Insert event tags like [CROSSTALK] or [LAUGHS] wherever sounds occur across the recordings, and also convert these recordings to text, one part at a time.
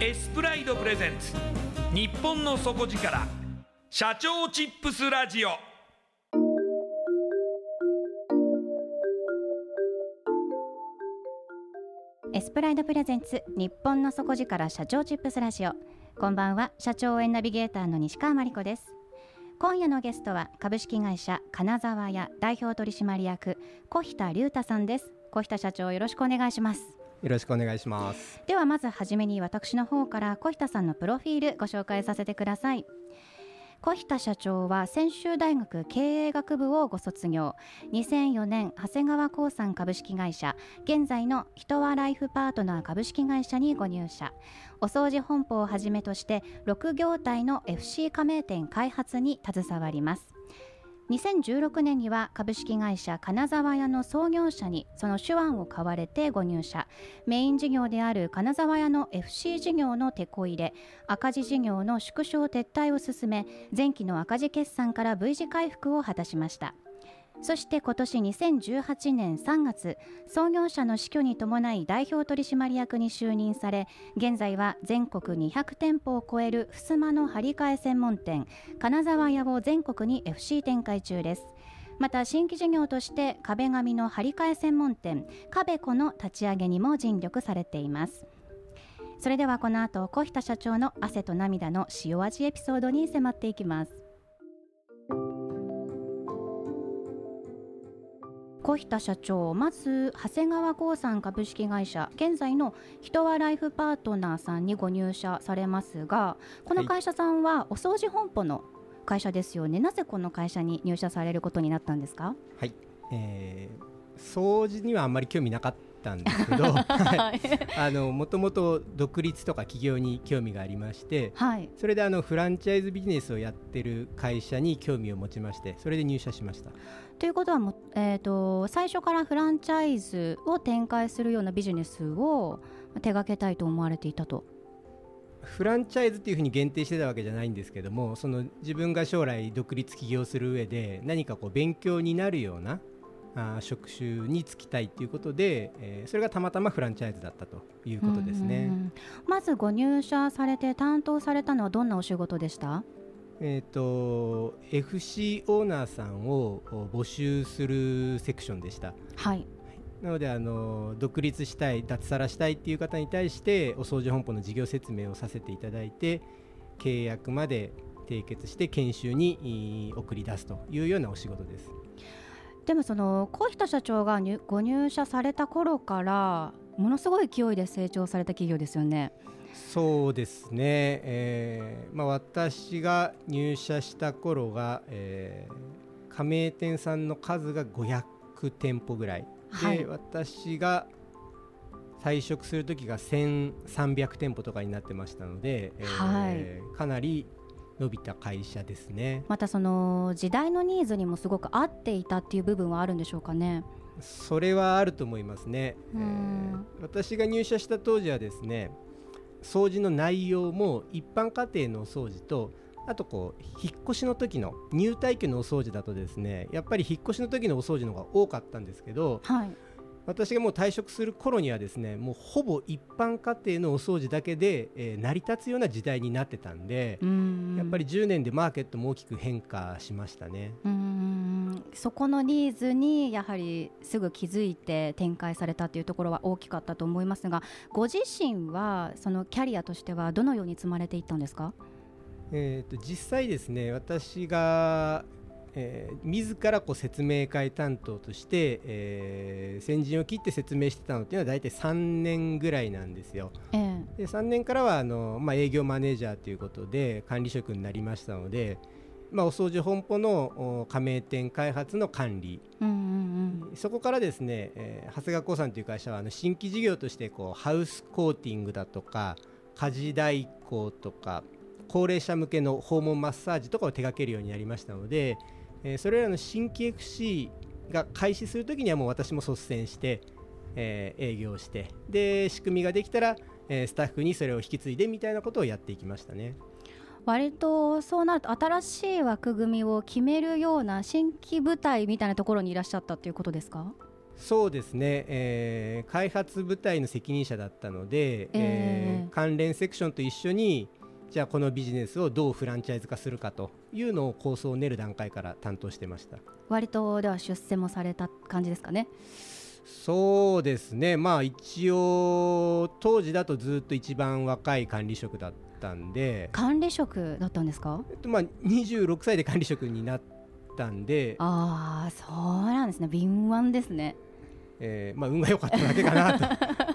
エスプライドプレゼンツ。日本の底力。社長チップスラジオ。エスプライドプレゼンツ。日本の底力。社長チップスラジオ。こんばんは。社長応援ナビゲーターの西川真理子です。今夜のゲストは。株式会社。金沢屋。代表取締役。小日田隆太さんです。小日田社長よろしくお願いします。よろしくお願いします。ではまずはじめに私の方から小日田さんのプロフィールご紹介させてください。小日田社長は専修大学経営学部をご卒業。2004年長谷川興産株式会社。現在の人はライフパートナー株式会社にご入社。お掃除本舗をはじめとして6業態の FC 加盟店開発に携わります。2016年には株式会社金沢屋の創業者にその手腕を買われてご入社。メイン事業である金沢屋の FC 事業の手こ入れ赤字事業の縮小撤退を進め前期の赤字決算から V 字回復を果たしました。そして今年2018年3月創業者の死去に伴い代表取締役に就任され現在は全国200店舗を超える襖の張り替え専門店金沢屋を全国に FC 展開中です。また新規事業として壁紙の張り替え専門店壁子の立ち上げにも尽力されています。それではこの後小日田社長の汗と涙の塩味エピソードに迫っていきます。小日社長まず長谷川興産株式会社現在の人はライフパートナーさんにご入社されますがこの会社さんはお掃除本舗の会社ですよね、はい、なぜこの会社に入社されることになったんですか？はい、えー、掃除にはあんまり興味なかったんですけど [LAUGHS] もともと独立とか起業に興味がありまして、はい、それであのフランチャイズビジネスをやってる会社に興味を持ちましてそれで入社しました。ということはも、えーと、最初からフランチャイズを展開するようなビジネスを手掛けたいと思われていたと。フランチャイズっていうふうに限定してたわけじゃないんですけどもその自分が将来独立起業する上で何かこう勉強になるようなあ職種に就きたいということで、えー、それがたまたまフランチャイズだったということですね。まずご入社されて担当されたのはどんなお仕事でした？えーと、FC オーナーさんを募集するセクションでした。はい、なのであの独立したい脱サラしたいっていう方に対してお掃除本舗の事業説明をさせていただいて契約まで締結して研修に送り出すというようなお仕事ですでもその小日社長がご入社された頃からものすごい勢いで成長された企業ですよね。そうですね、えーまあ、私が入社した頃が、えー、加盟店さんの数が500店舗ぐらい。で、はい、私が退職する時が1300店舗とかになってましたので、はい、かなり伸びた会社ですね。またその時代のニーズにもすごく合っていたっていう部分はあるんでしょうかね。それはあると思いますね、えー、私が入社した当時はですね掃除の内容も一般家庭のお掃除とあとこう引っ越しの時の入退去のお掃除だとですねやっぱり引っ越しの時のお掃除の方が多かったんですけど、はい、私がもう退職する頃にはですねもうほぼ一般家庭のお掃除だけで、えー、成り立つような時代になってたんでやっぱり10年でマーケットも大きく変化しましたね。そこのニーズにやはりすぐ気づいて展開されたというところは大きかったと思いますがご自身はそのキャリアとしてはどのように積まれていったんですか？えーと実際ですね私がえー、自らこう説明会担当として、えー、先陣を切って説明してたのっていうのは大体3年ぐらいなんですよ。えー、で3年からはあの、まあ、営業マネージャーということで管理職になりましたので、まあ、お掃除本舗の加盟店開発の管理、うんうんうん、そこからですね、えー、長谷川興産という会社はあの新規事業としてこうハウスコーティングだとか家事代行とか高齢者向けの訪問マッサージとかを手掛けるようになりましたので、えー、それらの新規 FC が開始するときにはもう私も率先して、えー、営業してで仕組みができたら、えー、スタッフにそれを引き継いでみたいなことをやっていきましたね。割とそうなると新しい枠組みを決めるような新規部隊みたいなところにいらっしゃったということですか？そうですね、えー、開発部隊の責任者だったので、えー、えー、関連セクションと一緒にじゃあこのビジネスをどうフランチャイズ化するかというのを構想を練る段階から担当してました。割とでは出世もされた感じですかね。そうですね。まあ一応当時だとずっと一番若い管理職だったんで。管理職だったんですか、えっと、まあ26歳で管理職になったんで。ああそうなんですね。敏腕ですね。えーまあ、運が良かっただけかな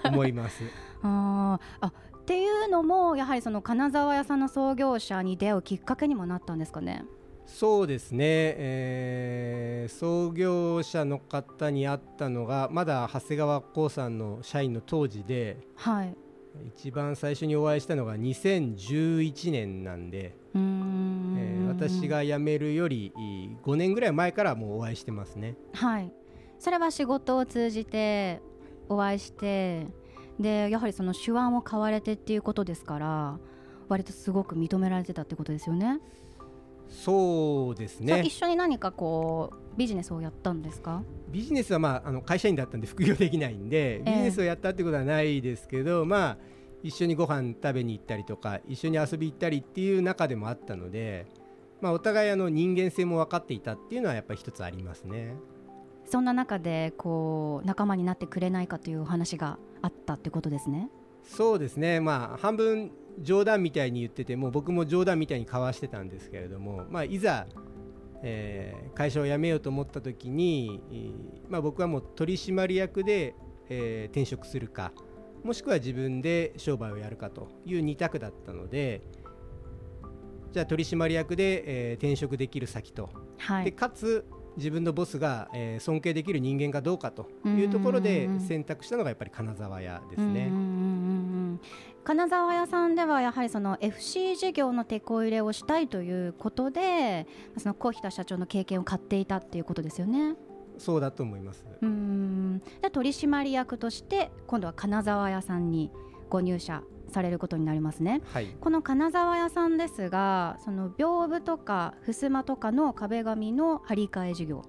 と思います。[LAUGHS] ああっていうのもやはりその金沢屋さんの創業者に出会うきっかけにもなったんですかね？そうですね、えー、創業者の方に会ったのがまだ長谷川興さんの社員の当時で、はい、一番最初にお会いしたのが2011年なんでうん、えー、私が辞めるより5年ぐらい前からもうお会いしてますね。はい。それは仕事を通じてお会いしてでやはりその手腕を買われてっていうことですから割とすごく認められてたってことですよね。そうですね一緒に何かこうビジネスをやったんですか？ビジネスは、まあ、あの会社員だったんで副業できないんでビジネスをやったってことはないですけど、えー、まあ一緒にご飯食べに行ったりとか一緒に遊び行ったりっていう中でもあったので、まあ、お互いあの人間性も分かっていたっていうのはやっぱり一つありますね。そんな中でこう仲間になってくれないかというお話があったってことですね。そうですね、まあ、半分冗談みたいに言ってても僕も冗談みたいに交わしてたんですけれども、まあ、いざ、えー、会社を辞めようと思った時に、まあ、僕はもう取締役で、えー、転職するかもしくは自分で商売をやるかという2択だったのでじゃあ取締役で、えー、転職できる先と、はい、でかつ自分のボスが、えー、尊敬できる人間かどうかというところで選択したのがやっぱり金沢屋ですね。金沢屋さんではやはりその FC 事業の手こ入れをしたいということでその小日田社長の経験を買っていたっていうことですよね。そうだと思います。うんで取締役として今度は金沢屋さんにご入社されることになりますね、はい、この金沢屋さんですがその屏風とか襖とかの壁紙の張り替え事業。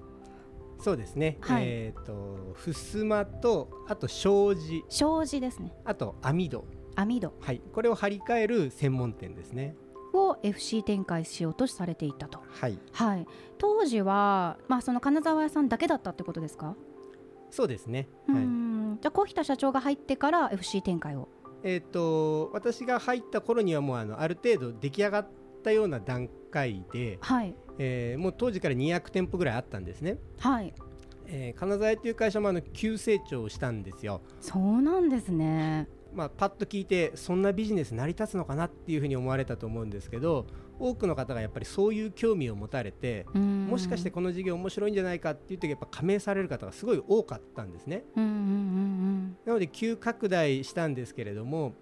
そうですね、はい、えっ、ー、と襖とあと障子。障子ですね。あと網戸。網戸。はい。これを張り替える専門店ですね。を FC 展開しようとされていたと。はい、はい、当時は、まあ、その金沢屋さんだけだったってことですか？そうですね、はい、じゃあ小日田社長が入ってから FC 展開をえーと、私が入った頃にはもうあのある程度出来上がったような段階で、はい。えー、もう当時から200店舗ぐらいあったんですね。はい。えー、金沢屋という会社もあの急成長したんですよ。そうなんですね。まあ、パッと聞いてそんなビジネス成り立つのかなっていうふうに思われたと思うんですけど多くの方がやっぱりそういう興味を持たれてもしかしてこの事業面白いんじゃないかって言ってやっぱ加盟される方がすごい多かったんですね。なので急拡大したんですけれども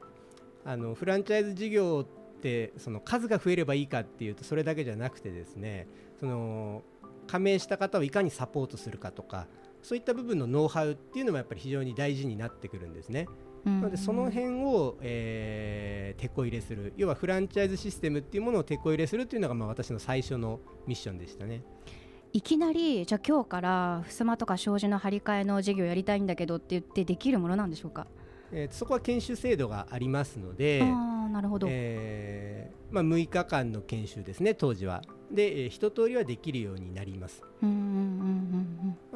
あのフランチャイズ事業ってその数が増えればいいかっていうとそれだけじゃなくてですねその加盟した方をいかにサポートするかとかそういった部分のノウハウっていうのもやっぱり非常に大事になってくるんですね。なのでその辺を、えー、手こ入れする。要はフランチャイズシステムっていうものを手こ入れするっていうのがまあ私の最初のミッションでしたね。いきなりじゃあ今日から襖とか障子の張り替えの事業やりたいんだけどって言ってできるものなんでしょうか、えー、そこは研修制度がありますのであなるほど、えーまあ、6日間の研修ですね当時は。で、えー、一通りはできるようになります。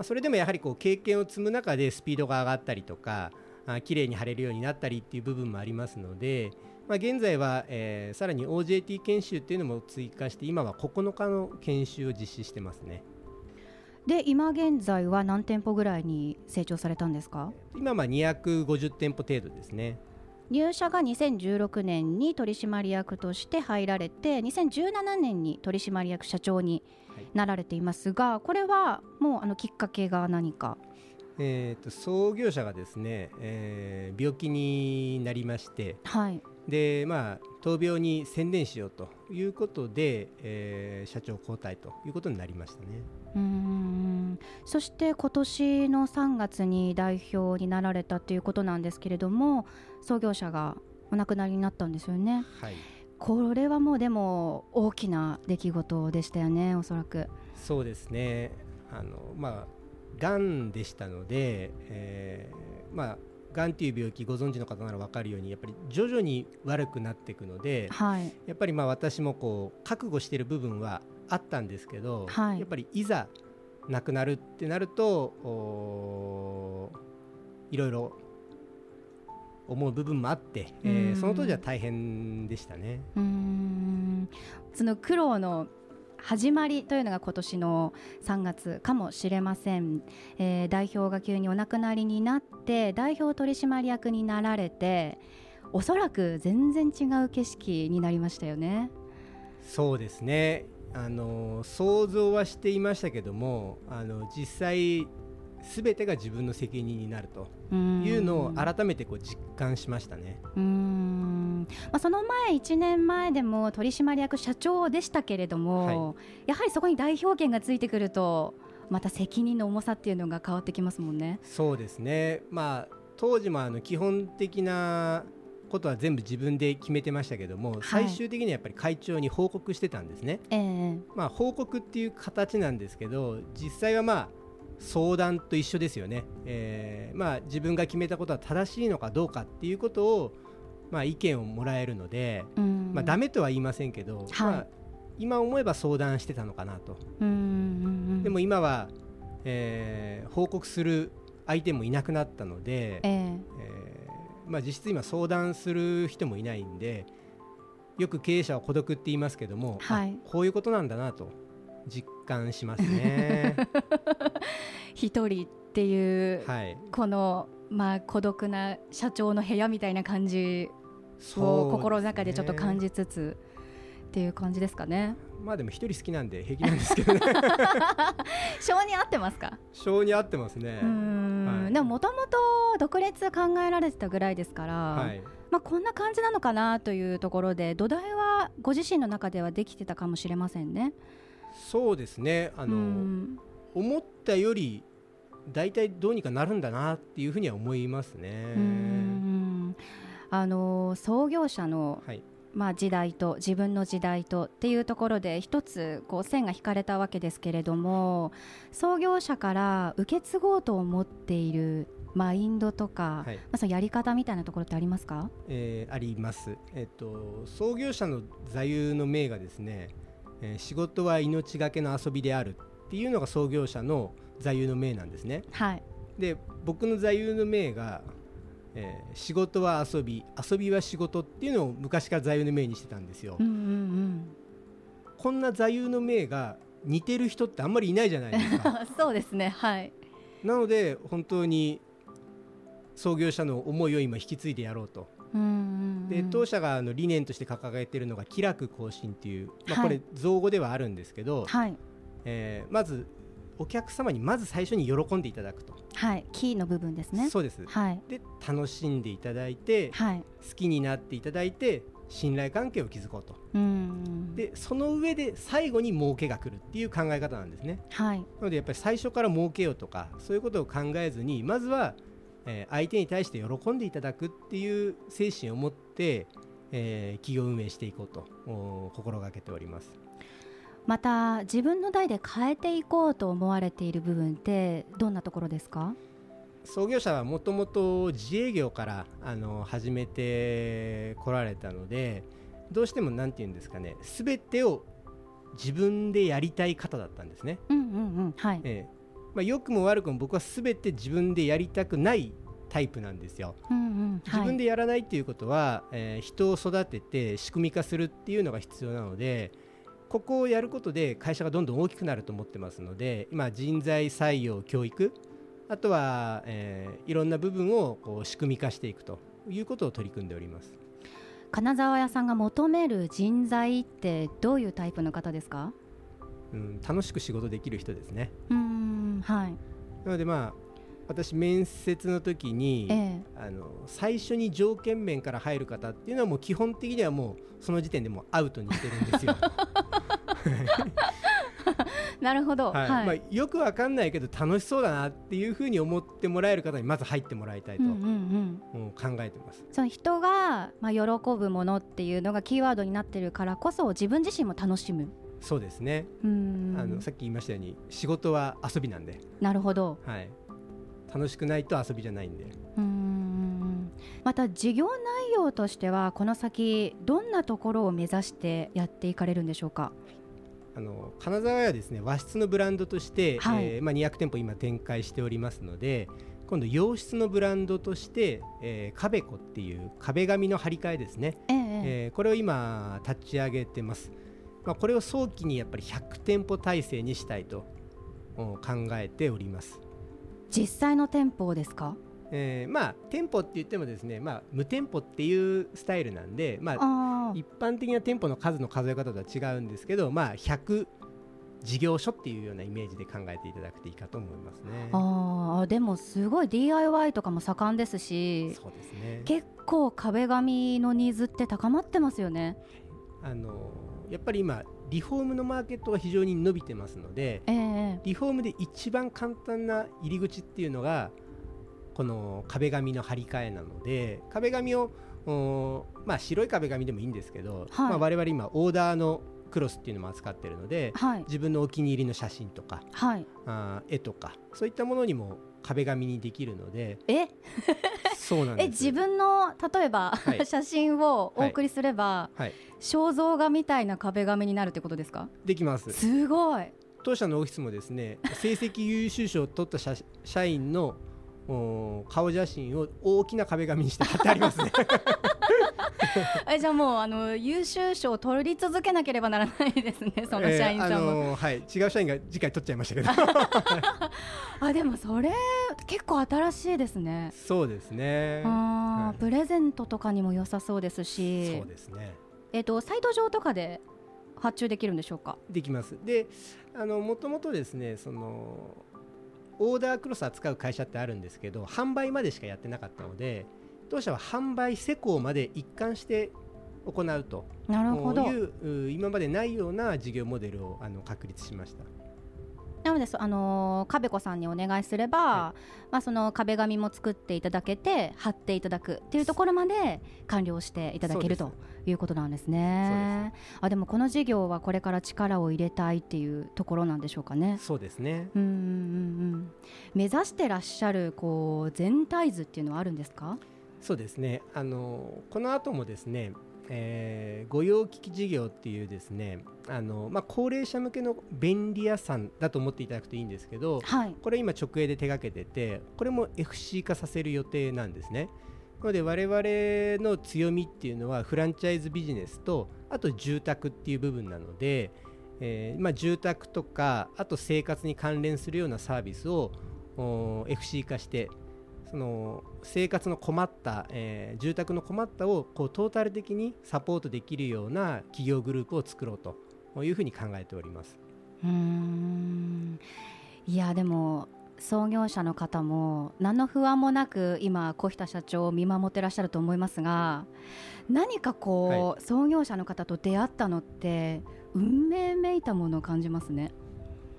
それでもやはりこう経験を積む中でスピードが上がったりとかあ綺麗に貼れるようになったりっていう部分もありますので、まあ、現在は、えー、さらに OJT 研修っていうのも追加して今は9日の研修を実施してますね。で今現在は何店舗ぐらいに成長されたんですか？今は250店舗程度ですね。入社が2016年に取締役として入られて2017年に取締役社長になられていますが、はい、これはもうあのきっかけが何か？えーと、創業者がですね、えー、病気になりまして、はい、でまあ、闘病に専念しようということで、えー、社長交代ということになりましたね。うんそして今年の3月に代表になられたということなんですけれども創業者がお亡くなりになったんですよね。はい。これはもうでも大きな出来事でしたよねおそらく。そうですね。あのまあがんでしたので、えー、まあがんという病気ご存知の方なら分かるようにやっぱり徐々に悪くなっていくので、はい、やっぱりまあ私もこう覚悟している部分はあったんですけど、はい、やっぱりいざ亡くなるってなるといろいろ思う部分もあって、えー、その当時は大変でしたね。うん。その苦労の始まりというのが今年の3月かもしれません、えー、代表が急にお亡くなりになって代表取締役になられておそらく全然違う景色になりましたよね。そうですねあの想像はしていましたけどもあの実際すべてが自分の責任になるというのを改めてこう実感しましたね。うんまあ、その前1年前でも取締役社長でしたけれども、はい、やはりそこに代表権がついてくるとまた責任の重さっていうのが変わってきますもんね。そうですね、まあ、当時もあの基本的なことは全部自分で決めてましたけども、はい、最終的にはやっぱり会長に報告してたんですね。えー、まあ、報告っていう形なんですけど実際はまあ相談と一緒ですよね、えーまあ、自分が決めたことは正しいのかどうかっていうことを、まあ、意見をもらえるので、うん。まあ、ダメとは言いませんけど、はい、まあ、今思えば相談してたのかなと、でも今は、えー、報告する相手もいなくなったので、えー、えー、まあ、実質今相談する人もいないんでよく経営者は孤独って言いますけども、はい、こういうことなんだなと実感しますね。一人っていう、はい、この、まあ、孤独な社長の部屋みたいな感じを心の中でちょっと感じつつ、っていう感じですかね。まあでも一人好きなんで平気なんですけどね。[LAUGHS] 性に合ってますか？性に合ってますね。はい、でももともと独立考えられてたぐらいですから、はい、まあこんな感じなのかなというところで土台はご自身の中ではできてたかもしれませんね。そうですね。あの、思ったより大体どうにかなるんだなっていうふうには思いますね。あの創業者の、はい、まあ、時代と自分の時代とっていうところで一つこう線が引かれたわけですけれども創業者から受け継ごうと思っているマインドとか、はい、まあ、そのやり方みたいなところってありますか、えー、あります、えっと、創業者の座右の銘がですねえー、仕事は命がけの遊びであるっていうのが創業者の座右の銘なんですね。はい、で僕の座右の銘が、えー、仕事は遊び遊びは仕事っていうのを昔から座右の銘にしてたんですよ。うんうんうん、こんな座右の銘が似てる人ってあんまりいないじゃないですか。[LAUGHS] そうですねはいなので本当に創業者の思いを今引き継いでやろうと。で当社があの理念として掲げているのが「気楽更新」っていう、まあ、これ造語ではあるんですけど、はい、えー、まずお客様にまず最初に喜んでいただくと。はい、キーの部分ですね。そうです。はい、で楽しんでいただいて、はい、好きになっていただいて信頼関係を築こうと。うんでその上で最後に儲けが来るっていう考え方なんですね。はい、なのでやっぱり最初から儲けようとかそういうことを考えずにまずは、えー、相手に対して喜んでいただくっていう精神を持って、えー、企業運営していこうと心がけております。また自分の代で変えていこうと思われている部分ってどんなところですか？創業者はもともと自営業からあの始めてこられたのでどうしても何て言うんですかね全てを自分でやりたい方だったんですね。うんうんうんはいえまあ、良くも悪くも僕は全て自分でやりたくないタイプなんですよ。うんうん自分でやらないっていうことは、えー、人を育てて仕組み化するっていうのが必要なのでここをやることで会社がどんどん大きくなると思ってますので今人材採用教育あとは、えー、いろんな部分をこう仕組み化していくということを取り組んでおります。金沢屋さんが求める人材ってどういうタイプの方ですか、うん、楽しく仕事できる人ですね。うんはい。なのでまあ私面接の時に、ええ、あの最初に条件面から入る方っていうのはもう基本的にはもうその時点でもアウトにしてるんですよ。[LAUGHS] なるほど、はい、はい、まあ、よくわかんないけど楽しそうだなっていうふうに思ってもらえる方にまず入ってもらいたいと、うんうんうん、考えてます。その人が、まあ、喜ぶものっていうのがキーワードになってるからこそ自分自身も楽しむそうですね。あのさっき言いましたように仕事は遊びなんで。なるほど、はい、楽しくないと遊びじゃないんで。うん。また事業内容としてはこの先どんなところを目指してやっていかれるんでしょうか？あの金沢屋はですね和室のブランドとして、はい、えー、まあ、200店舗今展開しておりますので今度洋室のブランドとして、えー、壁子っていう壁紙の張り替えですね、えー、えー、これを今立ち上げてます、まあ、これを早期にやっぱり100店舗体制にしたいと考えております実際の店舗ですか？えー、まあ店舗って言ってもですね、まあ、無店舗っていうスタイルなんで、まあ、一般的な店舗の数の数え方とは違うんですけど、まあ、100事業所っていうようなイメージで考えていただくといいかと思いますね。あでもすごい DIY とかも盛んですしそうです、ね、結構壁紙のニーズって高まってますよね。あのやっぱり今リフォームのマーケットが非常に伸びてますので、えー、リフォームで一番簡単な入り口っていうのがこの壁紙の張り替えなので壁紙をまあ、白い壁紙でもいいんですけど、はい。まあ、我々今オーダーのクロスっていうのも扱ってるので、はい、自分のお気に入りの写真とか、はい、あ絵とかそういったものにも壁紙にできるのでえ？[LAUGHS] そうなんです。え自分の例えば、はい、[LAUGHS] 写真をお送りすれば、はい、肖像画みたいな壁紙になるってことですか？できます。すごい。当社のオフィスもですね [LAUGHS] 成績優秀賞を取った社員の顔写真を大きな壁紙にして貼ってありますね [LAUGHS] えじゃあもうあの優秀賞を取り続けなければならないですね [LAUGHS] その社員さんも、えーあのー、はい。違う社員が次回取っちゃいましたけど。[LAUGHS] あでもそれ結構新しいですね。そうですね。あ、はい、プレゼントとかにも良さそうですし。そうですね。えっ、ー、とサイト上とかで発注できるんでしょうか？できます。であのもともとですねそのオーダークロス扱う会社ってあるんですけど販売までしかやってなかったので当社は販売施工まで一貫して行うと。いう今までないような事業モデルをあの確立しました。なのであのー、壁子さんにお願いすれば、はい、まあ、その壁紙も作っていただけて貼っていただくっていうところまで完了していただけるということなんですね。あでもこの事業はこれから力を入れたいっていうところなんでしょうかね。そうですね。うんうんうん。目指してらっしゃるこう全体図っていうのはあるんですか？そうですねあのこの後もですねえー、御用聞き事業っていうですねあの、まあ、高齢者向けの便利屋さんだと思っていただくといいんですけど、はい、これ今直営で手がけててこれも FC 化させる予定なんですね。なので我々の強みっていうのはフランチャイズビジネスとあと住宅っていう部分なので、えーまあ、住宅とかあと生活に関連するようなサービスを FC 化してその生活の困った、えー、住宅の困ったをこうトータル的にサポートできるような企業グループを作ろうというふうに考えております。うん。いやでも創業者の方も何の不安もなく今小日田社長を見守ってらっしゃると思いますが何かこう、はい、創業者の方と出会ったのって運命めいたものを感じますね。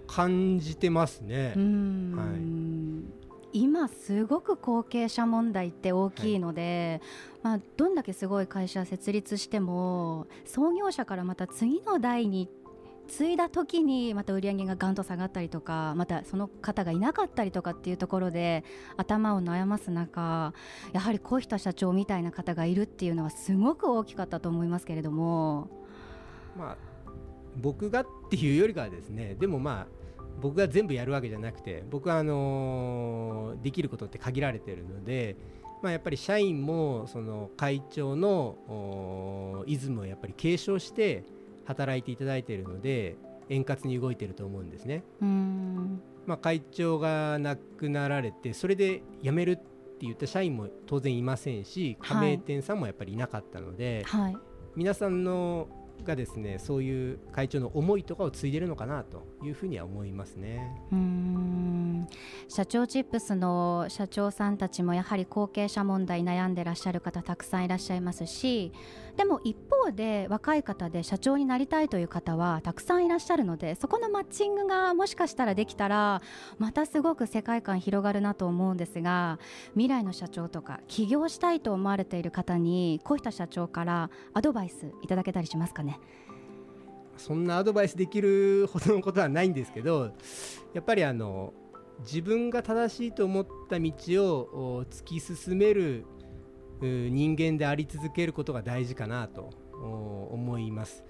感じてますね。はい今すごく後継者問題って大きいので、はい、まあ、どんだけすごい会社設立しても創業者からまた次の代に継いだ時にまた売り上げがガンと下がったりとかまたその方がいなかったりとかっていうところで頭を悩ます中やはり小日田社長みたいな方がいるっていうのはすごく大きかったと思いますけれども。まあ僕がっていうよりかはですねでもまあ僕が全部やるわけじゃなくて僕はあのできることって限られてるので、まあ、やっぱり社員もその会長のイズムをやっぱり継承して働いていただいているので円滑に動いていると思うんですね。まあ、会長が亡くなられてそれで辞めるって言った社員も当然いませんし加盟店さんもやっぱりいなかったので、はい、皆さんのがですねそういう会長の思いとかを継いでるのかなというふうには思いますね。うん。社長チップスの社長さんたちもやはり後継者問題悩んでらっしゃる方たくさんいらっしゃいますしでも一方で若い方で社長になりたいという方はたくさんいらっしゃるのでそこのマッチングがもしかしたらできたらまたすごく世界観広がるなと思うんですが未来の社長とか起業したいと思われている方に小下社長からアドバイスいただけたりしますかね？そんなアドバイスできるほどのことはないんですけどやっぱりあの自分が正しいと思った道を突き進める人間であり続けることが大事かなと思います。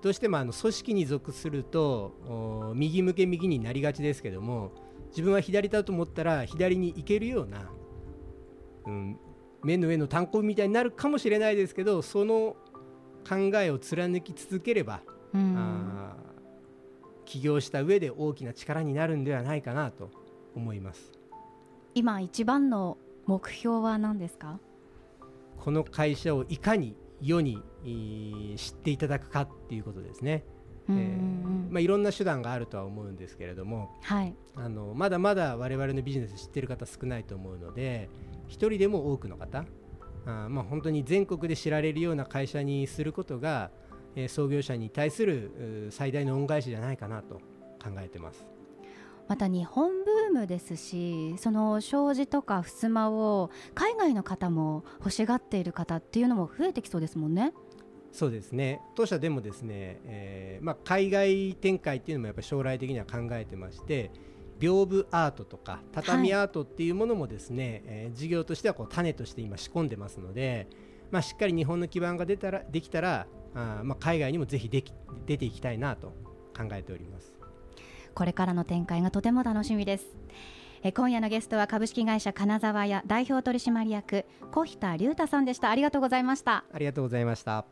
どうしてもあの組織に属すると右向け右になりがちですけども自分は左だと思ったら左に行けるような、うん、目の上の単行みたいになるかもしれないですけどその考えを貫き続ければ、うん、あ起業した上で大きな力になるんではないかなと思います今一番の目標は何ですか？この会社をいかに世に知っていただくかっていうことですね。えーまあ、いろんな手段があるとは思うんですけれども、はい、あのまだまだ我々のビジネス知ってる方少ないと思うので一人でも多くの方あ、まあ、本当に全国で知られるような会社にすることが、えー、創業者に対する最大の恩返しじゃないかなと考えてます。また日本ブームですしその障子とか襖を海外の方も欲しがっている方っていうのも増えてきそうですもんね。そうですね当社でもですね、えーまあ、海外展開っていうのもやっぱ将来的には考えてまして屏風アートとか畳アートっていうものもですね、はい、えー、事業としてはこう種として今仕込んでますので、まあ、しっかり日本の基盤が出たらできたらあ、まあ、海外にもぜひでき出ていきたいなと考えております。これからの展開がとても楽しみです。え今夜のゲストは株式会社金沢屋代表取締役小日田隆太さんでした。ありがとうございました。ありがとうございました。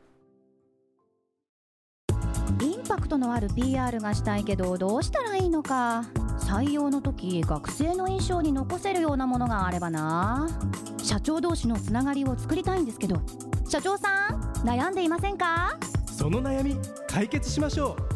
インパクトのある PR がしたいけどどうしたらいいのか。採用の時学生の印象に残せるようなものがあればな。社長同士のつながりを作りたいんですけど社長さん悩んでいませんか？その悩み解決しましょう